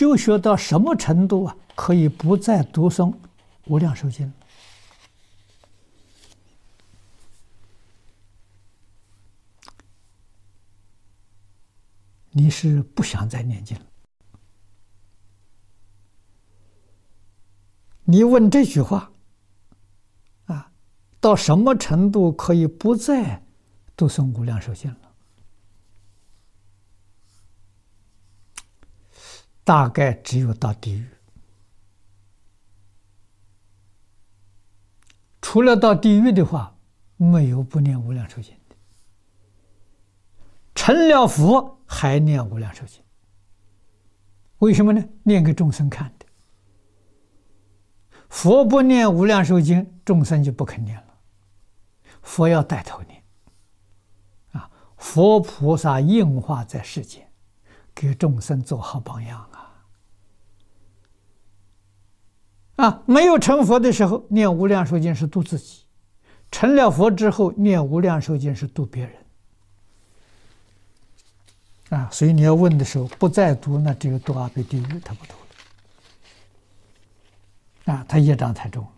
修学到什么程度啊？可以不再读诵《无量寿经》？你是不想再念经了？你问这句话，啊，到什么程度可以不再读诵《无量寿经》了？大概只有到地狱。除了到地狱的话，没有不念《无量寿经》的。成了佛还念《无量寿经》，为什么呢？念给众生看的。佛不念《无量寿经》，众生就不肯念了。佛要带头念。啊，佛菩萨应化在世间，给众生做好榜样啊！啊，没有成佛的时候念《无量寿经》是度自己；成了佛之后念《无量寿经》是度别人。啊，所以你要问的时候，不再读，那只有堕阿鼻地狱，他不读了。啊，他业障太重了。